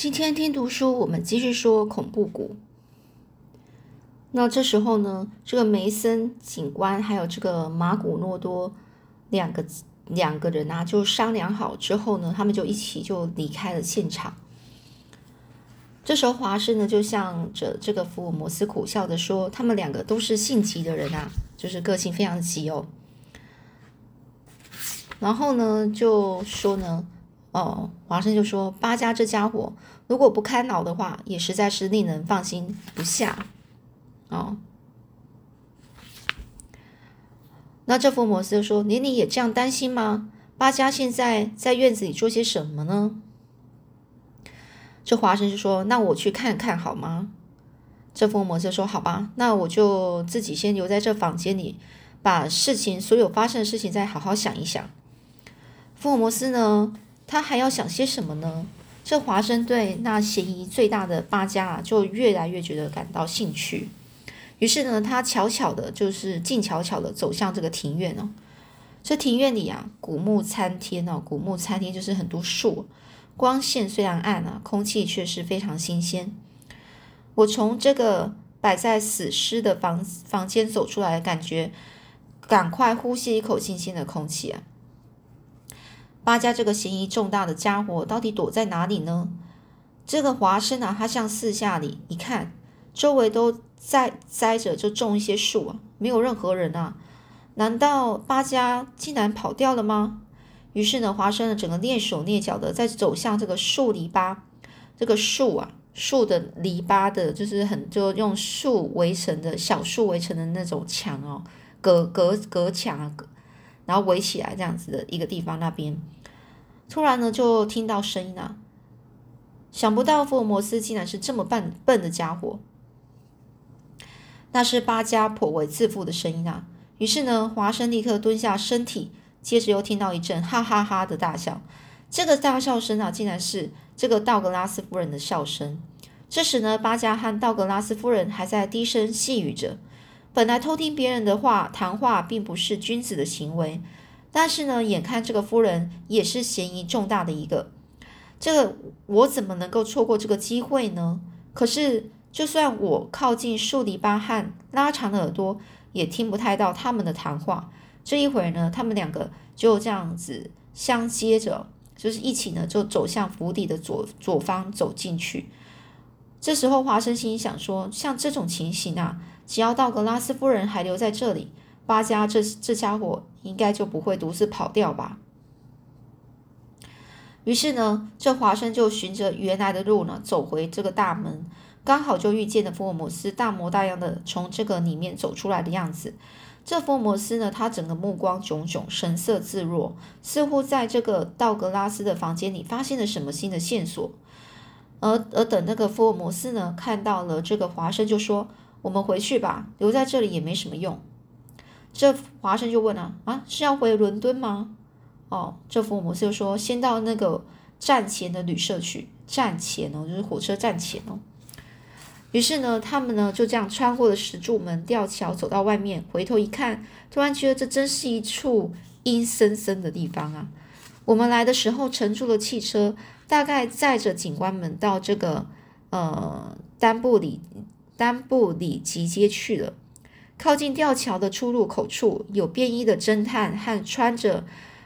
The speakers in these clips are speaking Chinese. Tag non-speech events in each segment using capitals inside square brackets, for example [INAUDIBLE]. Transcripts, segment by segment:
今天听读书，我们继续说恐怖谷。那这时候呢，这个梅森警官还有这个马古诺多两个两个人啊，就商量好之后呢，他们就一起就离开了现场。这时候华生呢，就向着这个福尔摩斯苦笑的说：“他们两个都是性急的人啊，就是个性非常急哦。”然后呢，就说呢。哦，华生就说：“八家这家伙如果不开脑的话，也实在是令人放心不下。”哦，那这福摩斯就说：“连你也这样担心吗？八家现在在院子里做些什么呢？”这华生就说：“那我去看看好吗？”这福摩斯说：“好吧，那我就自己先留在这房间里，把事情所有发生的事情再好好想一想。”福尔摩斯呢？他还要想些什么呢？这华生对那嫌疑最大的八家啊，就越来越觉得感到兴趣。于是呢，他悄悄的，就是静悄悄的走向这个庭院哦。这庭院里啊，古木参天哦，古木参天就是很多树，光线虽然暗啊，空气却是非常新鲜。我从这个摆在死尸的房房间走出来，感觉赶快呼吸一口新鲜的空气啊。八家这个嫌疑重大的家伙到底躲在哪里呢？这个华生啊，他向四下里一看，周围都在栽着，就种一些树啊，没有任何人啊。难道八家竟然跑掉了吗？于是呢，华生呢，整个蹑手蹑脚的在走向这个树篱笆，这个树啊，树的篱笆的，就是很就用树围成的小树围成的那种墙哦，隔隔隔墙啊，然后围起来这样子的一个地方那边。突然呢，就听到声音啊！想不到福尔摩斯竟然是这么笨笨的家伙。那是巴加颇为自负的声音啊！于是呢，华生立刻蹲下身体，接着又听到一阵 [LAUGHS] 哈哈哈的大笑。这个大笑声啊，竟然是这个道格拉斯夫人的笑声。这时呢，巴加和道格拉斯夫人还在低声细语着。本来偷听别人的话谈话，并不是君子的行为。但是呢，眼看这个夫人也是嫌疑重大的一个，这个我怎么能够错过这个机会呢？可是，就算我靠近树篱笆汉拉长的耳朵，也听不太到他们的谈话。这一会儿呢，他们两个就这样子相接着，就是一起呢，就走向府邸的左左方走进去。这时候，华生心想说：像这种情形啊，只要道格拉斯夫人还留在这里。八家这这家伙应该就不会独自跑掉吧？于是呢，这华生就循着原来的路呢走回这个大门，刚好就遇见了福尔摩斯大模大样的从这个里面走出来的样子。这福尔摩斯呢，他整个目光炯炯，神色自若，似乎在这个道格拉斯的房间里发现了什么新的线索。而而等那个福尔摩斯呢看到了这个华生，就说：“我们回去吧，留在这里也没什么用。”这华生就问了啊，是要回伦敦吗？哦，这福尔摩斯就说先到那个站前的旅社去，站前哦，就是火车站前哦。于是呢，他们呢就这样穿过了石柱门、吊桥，走到外面，回头一看，突然觉得这真是一处阴森森的地方啊。我们来的时候乘坐了汽车，大概载着警官们到这个呃丹布里丹布里集街去了。靠近吊桥的出入口处，有便衣的侦探和穿着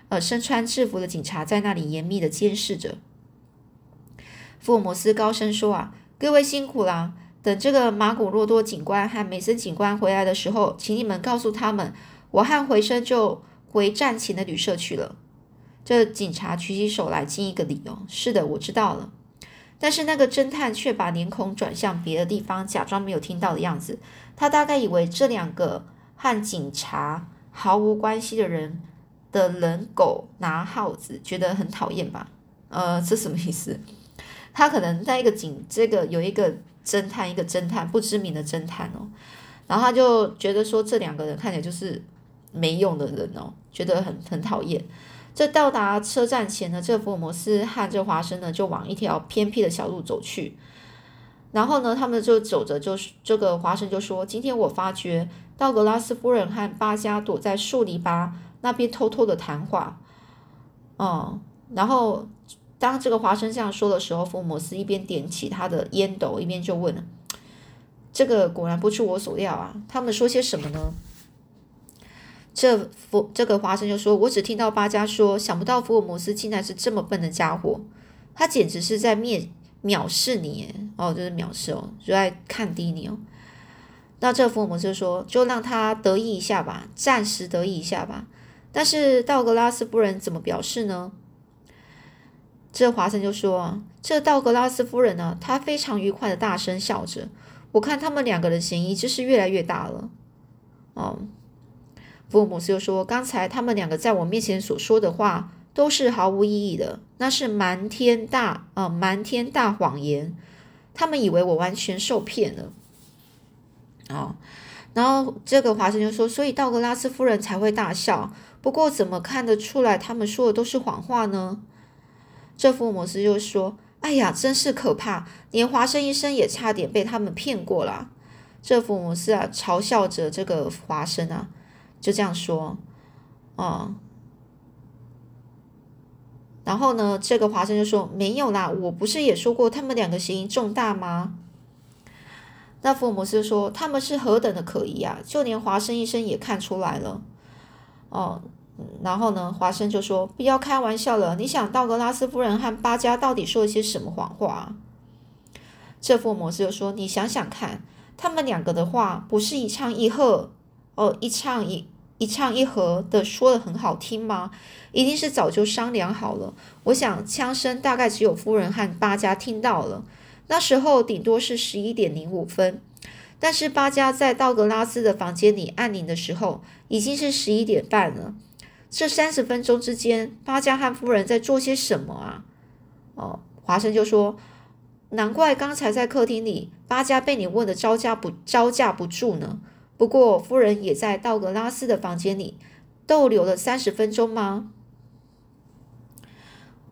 呃身穿制服的警察在那里严密的监视着。福尔摩斯高声说：“啊，各位辛苦啦！等这个马古洛多警官和梅森警官回来的时候，请你们告诉他们，我和回声就回战前的旅社去了。”这警察举起手来，敬一个礼哦。是的，我知道了。但是那个侦探却把脸孔转向别的地方，假装没有听到的样子。他大概以为这两个和警察毫无关系的人的人狗拿耗子，觉得很讨厌吧？呃，这什么意思？他可能在一个警，这个有一个侦探，一个侦探不知名的侦探哦，然后他就觉得说这两个人看起来就是没用的人哦，觉得很很讨厌。这到达车站前呢，这福尔摩斯和这华生呢就往一条偏僻的小路走去。然后呢，他们就走着，就是这个华生就说：“今天我发觉道格拉斯夫人和巴加躲在树篱笆那边偷偷的谈话。”嗯，然后当这个华生这样说的时候，福尔摩斯一边点起他的烟斗，一边就问：“这个果然不出我所料啊！他们说些什么呢？”这福这个华生就说：“我只听到巴加说，想不到福尔摩斯竟然是这么笨的家伙，他简直是在蔑藐视你哦，就是藐视哦，就在看低你哦。”那这福尔摩斯就说：“就让他得意一下吧，暂时得意一下吧。但是道格拉斯夫人怎么表示呢？”这华生就说：“这道格拉斯夫人呢，她非常愉快的大声笑着。我看他们两个的嫌疑就是越来越大了。”哦。福尔摩斯又说：“刚才他们两个在我面前所说的话都是毫无意义的，那是瞒天大啊瞒天大谎言。他们以为我完全受骗了。”哦，然后这个华生就说：“所以道格拉斯夫人才会大笑。不过怎么看得出来他们说的都是谎话呢？”这福尔摩斯就说：“哎呀，真是可怕！连华生医生也差点被他们骗过了。”这福尔摩斯啊，嘲笑着这个华生啊。就这样说，哦，然后呢，这个华生就说没有啦，我不是也说过他们两个嫌疑重大吗？那福尔摩斯说他们是何等的可疑啊，就连华生医生也看出来了，哦，然后呢，华生就说不要开玩笑了，你想道格拉斯夫人和巴加到底说了些什么谎话？这福尔摩斯就说你想想看，他们两个的话不是一唱一和，哦，一唱一。一唱一和的说的很好听吗？一定是早就商量好了。我想枪声大概只有夫人和巴家听到了，那时候顶多是十一点零五分。但是巴家在道格拉斯的房间里按铃的时候，已经是十一点半了。这三十分钟之间，巴家和夫人在做些什么啊？哦，华生就说：“难怪刚才在客厅里，巴家被你问的招架不招架不住呢。”不过，夫人也在道格拉斯的房间里逗留了三十分钟吗？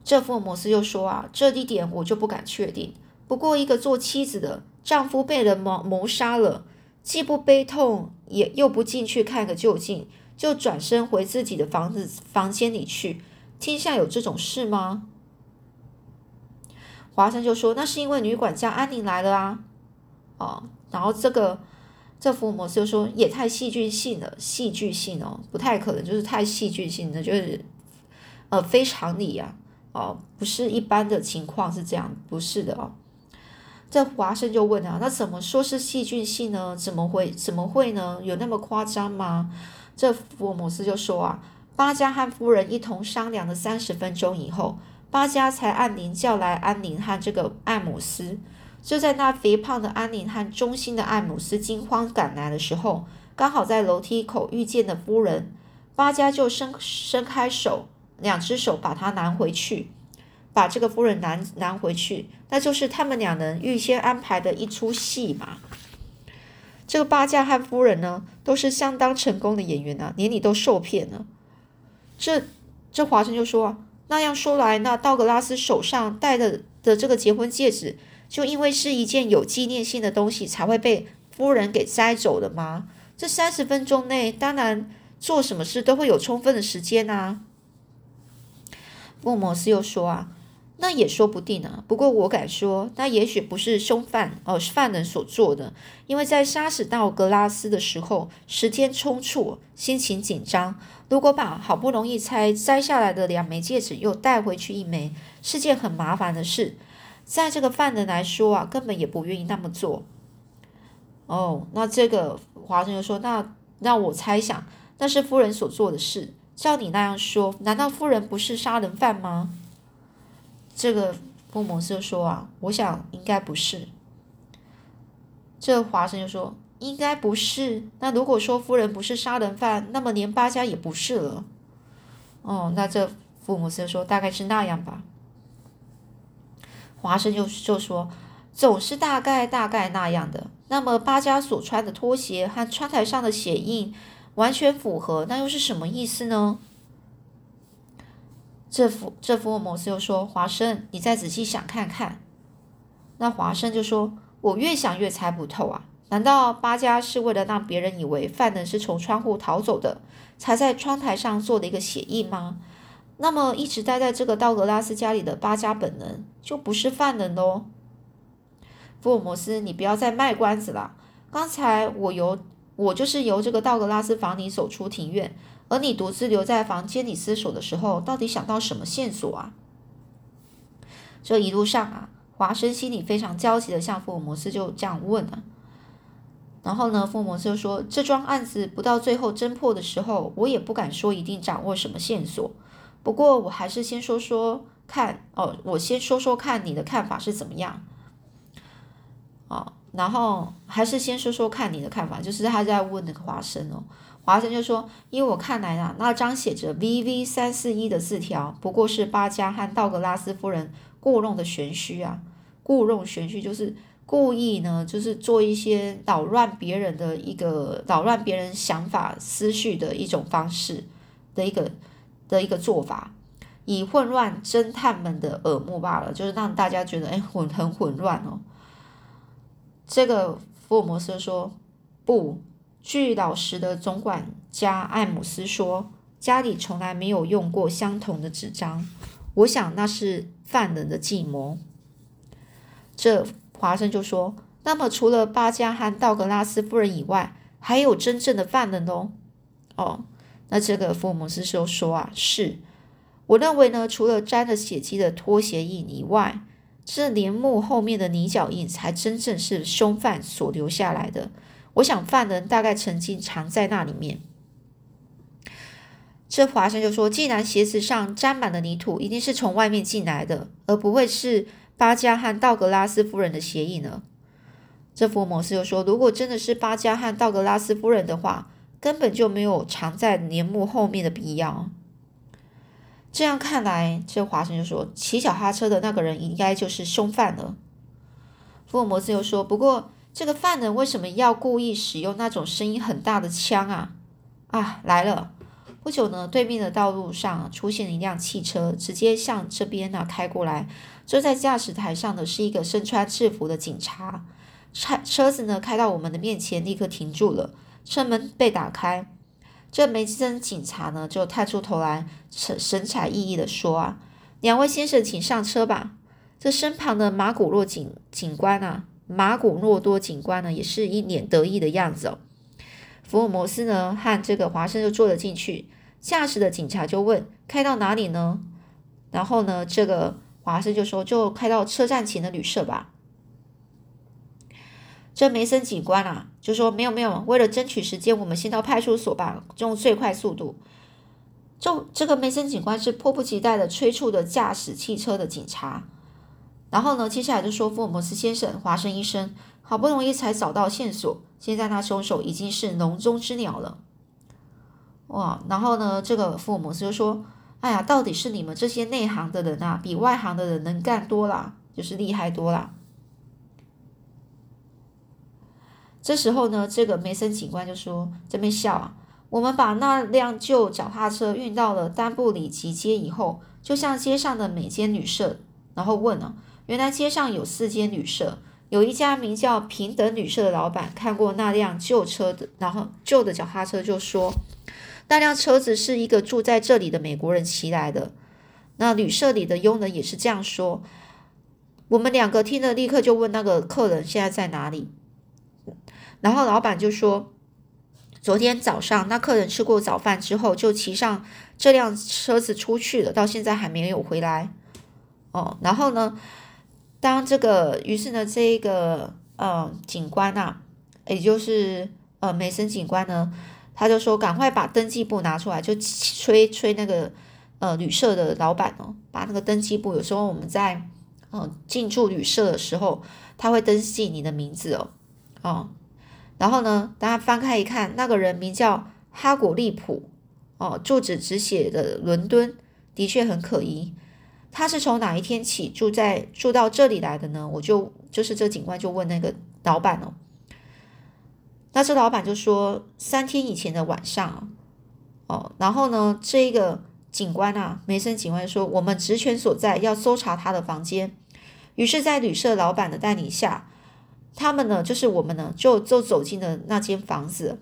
这福尔摩斯又说：“啊，这一点我就不敢确定。不过，一个做妻子的丈夫被人谋谋杀了，既不悲痛，也又不进去看个究竟，就转身回自己的房子房间里去。天下有这种事吗？”华生就说：“那是因为女管家安宁来了啊。”哦，然后这个。这福尔摩斯就说也太戏剧性了，戏剧性哦，不太可能，就是太戏剧性的，就是呃非常理啊，哦，不是一般的情况是这样，不是的哦。这华生就问啊，那怎么说是戏剧性呢？怎么会怎么会呢？有那么夸张吗？这福尔摩斯就说啊，巴加和夫人一同商量了三十分钟以后，巴加才按铃叫来安宁和这个艾姆斯。就在那肥胖的安宁和忠心的艾姆斯惊慌赶来的时候，刚好在楼梯口遇见的夫人巴加就伸伸开手，两只手把他拿回去，把这个夫人拿拿回去，那就是他们两人预先安排的一出戏嘛。这个巴加和夫人呢，都是相当成功的演员啊，连你都受骗了。这这华生就说，那样说来，那道格拉斯手上戴的的这个结婚戒指。就因为是一件有纪念性的东西，才会被夫人给摘走的吗？这三十分钟内，当然做什么事都会有充分的时间啊。福摩斯又说啊，那也说不定啊。不过我敢说，那也许不是凶犯哦，是犯人所做的。因为在杀死道格拉斯的时候，时间匆促，心情紧张。如果把好不容易才摘下来的两枚戒指又带回去一枚，是件很麻烦的事。在这个犯人来说啊，根本也不愿意那么做。哦，那这个华生就说：“那让我猜想，那是夫人所做的事。照你那样说，难道夫人不是杀人犯吗？”这个福摩斯就说：“啊，我想应该不是。”这华生就说：“应该不是。那如果说夫人不是杀人犯，那么连八家也不是了。”哦，那这福摩斯就说：“大概是那样吧。”华生就就说，总是大概大概那样的。那么巴加所穿的拖鞋和窗台上的血印完全符合，那又是什么意思呢？这福这福尔摩斯又说：“华生，你再仔细想看看。”那华生就说：“我越想越猜不透啊！难道巴加是为了让别人以为犯人是从窗户逃走的，才在窗台上做的一个血印吗？那么一直待在这个道格拉斯家里的巴加本人就不是犯人喽。福尔摩斯，你不要再卖关子了。刚才我由我就是由这个道格拉斯房里走出庭院，而你独自留在房间里思索的时候，到底想到什么线索啊？这一路上啊，华生心里非常焦急的向福尔摩斯就这样问了。然后呢，福尔摩斯就说：“这桩案子不到最后侦破的时候，我也不敢说一定掌握什么线索。不过我还是先说说看哦，我先说说看你的看法是怎么样。哦，然后还是先说说看你的看法，就是他在问那个华生哦。华生就说：因为我看来啊，那张写着 VV 三四一的字条，不过是巴加和道格拉斯夫人故弄的玄虚啊，故弄玄虚就是。”故意呢，就是做一些扰乱别人的一个扰乱别人想法思绪的一种方式的一个的一个做法，以混乱侦探们的耳目罢了，就是让大家觉得哎混很混乱哦。这个福尔摩斯说不，据老实的总管家艾姆斯说，家里从来没有用过相同的纸张，我想那是犯人的计谋。这。华生就说：“那么，除了巴加和道格拉斯夫人以外，还有真正的犯人哦。”哦，那这个福尔摩斯就说：“啊，是，我认为呢，除了沾了血迹的拖鞋印以外，这帘幕后面的泥脚印才真正是凶犯所留下来的。我想，犯人大概曾经藏在那里面。”这华生就说：“既然鞋子上沾满了泥土，一定是从外面进来的，而不会是。”巴加和道格拉斯夫人的鞋印呢？这福尔摩斯又说：“如果真的是巴加和道格拉斯夫人的话，根本就没有藏在帘幕后面的必要。”这样看来，这华生就说：“骑脚踏车的那个人应该就是凶犯了。”福尔摩斯又说：“不过，这个犯人为什么要故意使用那种声音很大的枪啊？”啊，来了！不久呢，对面的道路上出现了一辆汽车，直接向这边呢开过来。坐在驾驶台上的是一个身穿制服的警察，车车子呢开到我们的面前，立刻停住了，车门被打开，这梅森警察呢就探出头来，神神采奕奕的说：“啊，两位先生，请上车吧。”这身旁的马古洛警警官啊，马古诺多警官呢，也是一脸得意的样子哦。福尔摩斯呢和这个华生就坐了进去，驾驶的警察就问：“开到哪里呢？”然后呢，这个。华生就说：“就开到车站前的旅社吧。”这梅森警官啊，就说：“没有没有，为了争取时间，我们先到派出所吧，用最快速度。”就这个梅森警官是迫不及待的催促的驾驶汽车的警察。然后呢，接下来就说：“福尔摩斯先生，华生医生，好不容易才找到线索，现在那凶手已经是笼中之鸟了。”哇！然后呢，这个福尔摩斯就说。哎呀，到底是你们这些内行的人啊，比外行的人能干多了，就是厉害多了。这时候呢，这个梅森警官就说：“这边笑啊，我们把那辆旧脚踏车运到了丹布里奇街以后，就向街上的每间旅社，然后问了，原来街上有四间旅社，有一家名叫平等旅社的老板看过那辆旧车的，然后旧的脚踏车就说。”那辆车子是一个住在这里的美国人骑来的。那旅社里的佣人也是这样说。我们两个听了，立刻就问那个客人现在在哪里。然后老板就说，昨天早上那客人吃过早饭之后，就骑上这辆车子出去了，到现在还没有回来。哦，然后呢，当这个，于是呢，这个呃警官呐，也就是呃梅森警官呢。他就说：“赶快把登记簿拿出来，就催催那个呃旅社的老板哦，把那个登记簿。有时候我们在嗯进驻旅社的时候，他会登记你的名字哦，哦，然后呢，大家翻开一看，那个人名叫哈古利普哦，住址只写的伦敦，的确很可疑。他是从哪一天起住在住到这里来的呢？我就就是这警官就问那个老板哦。”那这老板就说三天以前的晚上，哦，然后呢，这一个警官啊，梅森警官说我们职权所在，要搜查他的房间。于是，在旅社老板的带领下，他们呢，就是我们呢，就就走进了那间房子，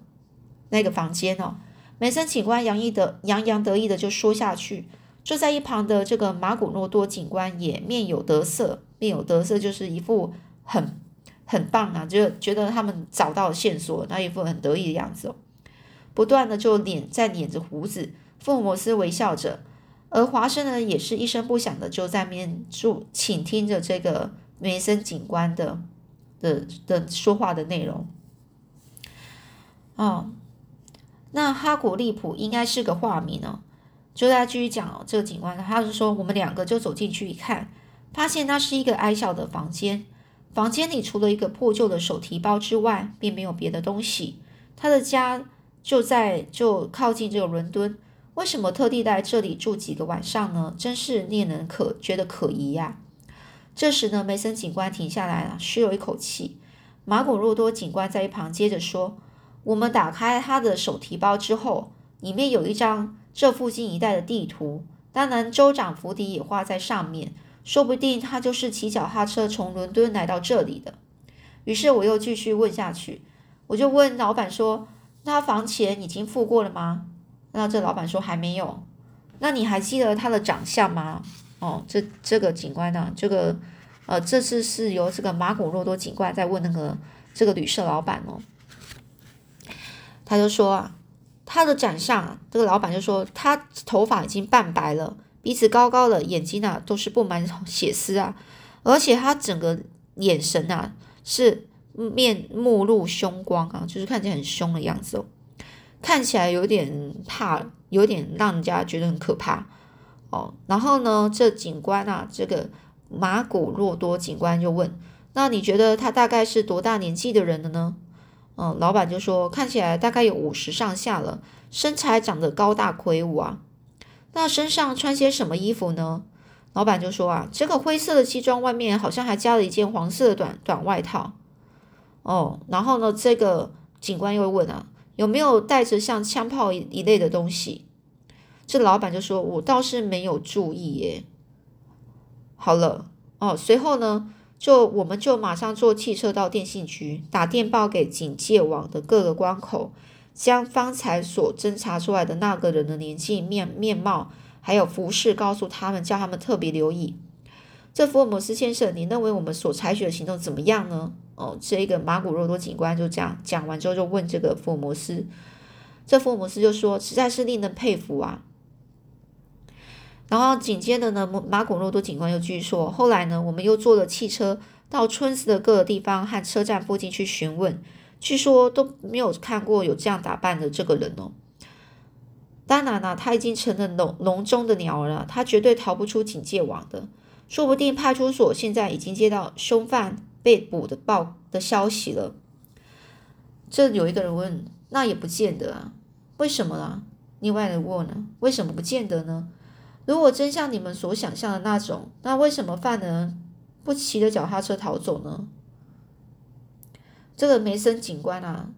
那个房间哦。梅森警官洋溢的洋洋得意的就说下去，坐在一旁的这个马古诺多警官也面有得色，面有得色就是一副很很棒啊，就觉得他们找到了线索，那一副很得意的样子哦，不断的就捻在捻着胡子。福尔摩斯微笑着，而华生呢也是一声不响的就在面住倾听着这个梅森警官的的的说话的内容。哦，那哈古利普应该是个化名哦。就在继续讲哦，这个警官他是说，我们两个就走进去一看，发现那是一个矮小的房间，房间里除了一个破旧的手提包之外，并没有别的东西。他的家就在就靠近这个伦敦。为什么特地在这里住几个晚上呢？真是令人可觉得可疑呀。这时呢，梅森警官停下来了，吁了一口气。马古洛多警官在一旁接着说：“我们打开他的手提包之后，里面有一张这附近一带的地图，当然州长府邸也画在上面，说不定他就是骑脚踏车从伦敦来到这里的。”于是我又继续问下去，我就问老板说：“他房钱已经付过了吗？”那这老板说还没有，那你还记得他的长相吗？哦，这这个警官呢，这个呃，这次是由这个马古洛多警官在问那个这个旅社老板哦，他就说啊，他的长相，这个老板就说他头发已经半白了，鼻子高高的，眼睛啊都是布满血丝啊，而且他整个眼神啊是面目露凶光啊，就是看起来很凶的样子哦。看起来有点怕，有点让人家觉得很可怕哦。然后呢，这警官啊，这个马古洛多警官就问：“那你觉得他大概是多大年纪的人了呢？”嗯，老板就说：“看起来大概有五十上下了，身材长得高大魁梧啊。那身上穿些什么衣服呢？”老板就说：“啊，这个灰色的西装外面好像还加了一件黄色的短短外套。”哦，然后呢，这个警官又问啊。有没有带着像枪炮一一类的东西？这老板就说：“我倒是没有注意耶。”好了哦，随后呢，就我们就马上坐汽车到电信局，打电报给警戒网的各个关口，将方才所侦查出来的那个人的年纪、面面貌还有服饰告诉他们，叫他们特别留意。这福尔摩斯先生，你认为我们所采取的行动怎么样呢？哦，这个马古洛多警官就这样讲完之后，就问这个福尔摩斯，这福尔摩斯就说：“实在是令人佩服啊。”然后紧接着呢，马古洛多警官又继续说：“后来呢，我们又坐了汽车到村子的各个地方和车站附近去询问，据说都没有看过有这样打扮的这个人哦。当然了，他已经成了笼笼中的鸟儿了，他绝对逃不出警戒网的。说不定派出所现在已经接到凶犯。”被捕的报的消息了。这有一个人问：“那也不见得啊，为什么呢？”另外的问呢：“为什么不见得呢？如果真像你们所想象的那种，那为什么犯人不骑着脚踏车逃走呢？”这个梅森警官啊，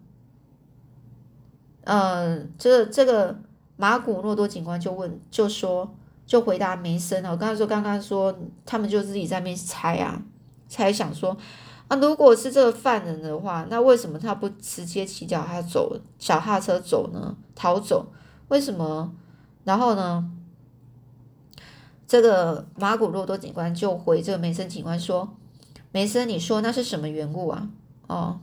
呃，这个这个马古诺多警官就问，就说，就回答梅森啊，我刚才说，刚刚说他们就自己在那边猜啊。猜想说，啊，如果是这个犯人的话，那为什么他不直接骑脚踏走，脚踏车走呢？逃走？为什么？然后呢？这个马古洛多警官就回这个梅森警官说：“梅森，你说那是什么缘故啊？”哦，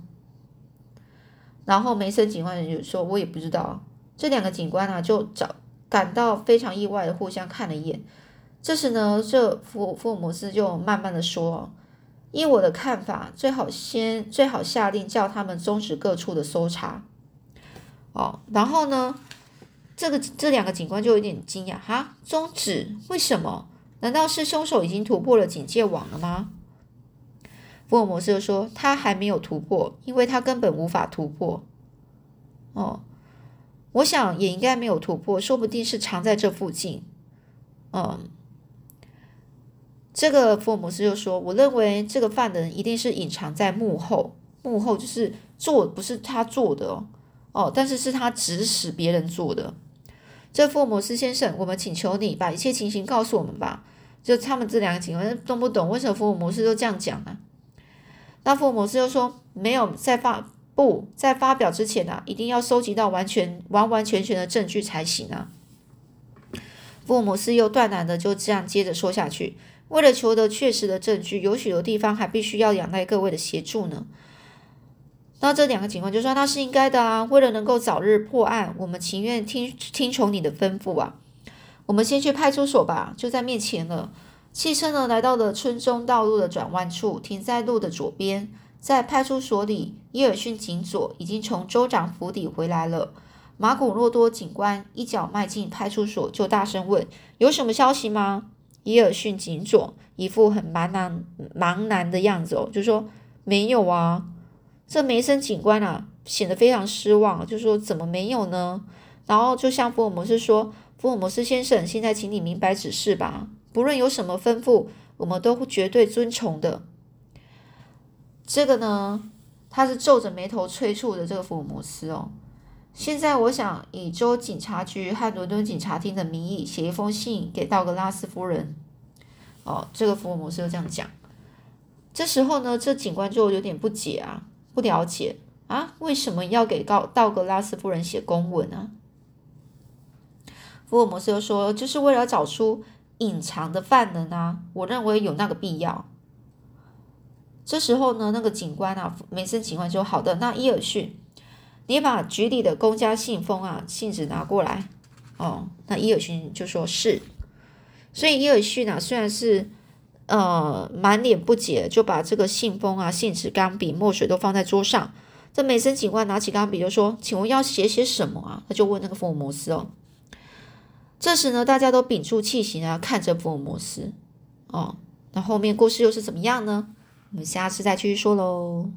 然后梅森警官就说：“我也不知道。”这两个警官啊，就找感到非常意外的互相看了一眼。这时呢，这福福尔摩斯就慢慢的说。依我的看法，最好先最好下令叫他们终止各处的搜查。哦，然后呢，这个这两个警官就有点惊讶，哈，终止？为什么？难道是凶手已经突破了警戒网了吗？福尔摩斯说，他还没有突破，因为他根本无法突破。哦，我想也应该没有突破，说不定是藏在这附近。嗯。这个福尔摩斯就说：“我认为这个犯人一定是隐藏在幕后，幕后就是做不是他做的哦，哦，但是是他指使别人做的。这福尔摩斯先生，我们请求你把一切情形告诉我们吧。就他们这两个警官懂不懂？为什么福尔摩斯都这样讲呢？那福尔摩斯又说：没有在发布在发表之前呢，一定要收集到完全完完全全的证据才行啊。”福尔摩斯又断然的就这样接着说下去。为了求得确实的证据，有许多地方还必须要仰赖各位的协助呢。那这两个警官就说那是应该的啊。为了能够早日破案，我们情愿听听从你的吩咐啊。我们先去派出所吧，就在面前了。汽车呢来到了村中道路的转弯处，停在路的左边。在派出所里，伊尔逊警佐已经从州长府邸回来了。马古洛多警官一脚迈进派出所，就大声问：“有什么消息吗？”伊尔逊警佐一副很茫然茫然的样子哦，就说：“没有啊。”这梅森警官啊，显得非常失望，就说：“怎么没有呢？”然后就向福尔摩斯说：“福尔摩斯先生，现在请你明白指示吧。不论有什么吩咐，我们都绝对遵从的。”这个呢，他是皱着眉头催促的这个福尔摩斯哦。现在我想以州警察局和伦敦警察厅的名义写一封信给道格拉斯夫人。哦，这个福尔摩斯就这样讲。这时候呢，这警官就有点不解啊，不了解啊，为什么要给道道格拉斯夫人写公文呢？福尔摩斯又说，就是为了找出隐藏的犯人啊，我认为有那个必要。这时候呢，那个警官啊，梅森警官说：“好的，那伊尔逊。”你把局里的公家信封啊信纸拿过来哦。那伊尔逊就说是，所以伊尔逊啊虽然是呃满脸不解，就把这个信封啊、信纸、钢笔、墨水都放在桌上。这美森警官拿起钢笔就说：“请问要写些什么啊？”他就问那个福尔摩斯哦。这时呢，大家都屏住气息啊，看着福尔摩斯哦。那后面故事又是怎么样呢？我们下次再继续说喽。